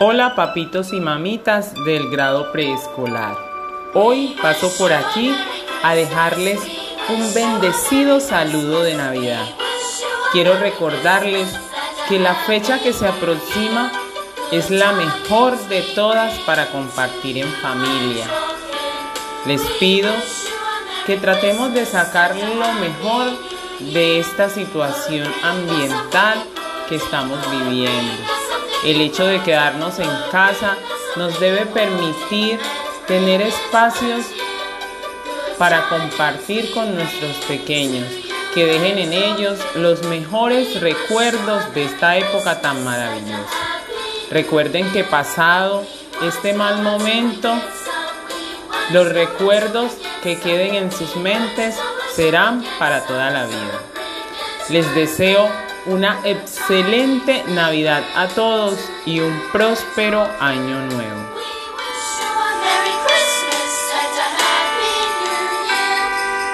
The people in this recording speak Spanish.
Hola papitos y mamitas del grado preescolar. Hoy paso por aquí a dejarles un bendecido saludo de Navidad. Quiero recordarles que la fecha que se aproxima es la mejor de todas para compartir en familia. Les pido que tratemos de sacar lo mejor de esta situación ambiental que estamos viviendo. El hecho de quedarnos en casa nos debe permitir tener espacios para compartir con nuestros pequeños, que dejen en ellos los mejores recuerdos de esta época tan maravillosa. Recuerden que pasado este mal momento, los recuerdos que queden en sus mentes serán para toda la vida. Les deseo una excelente Navidad a todos y un próspero año nuevo.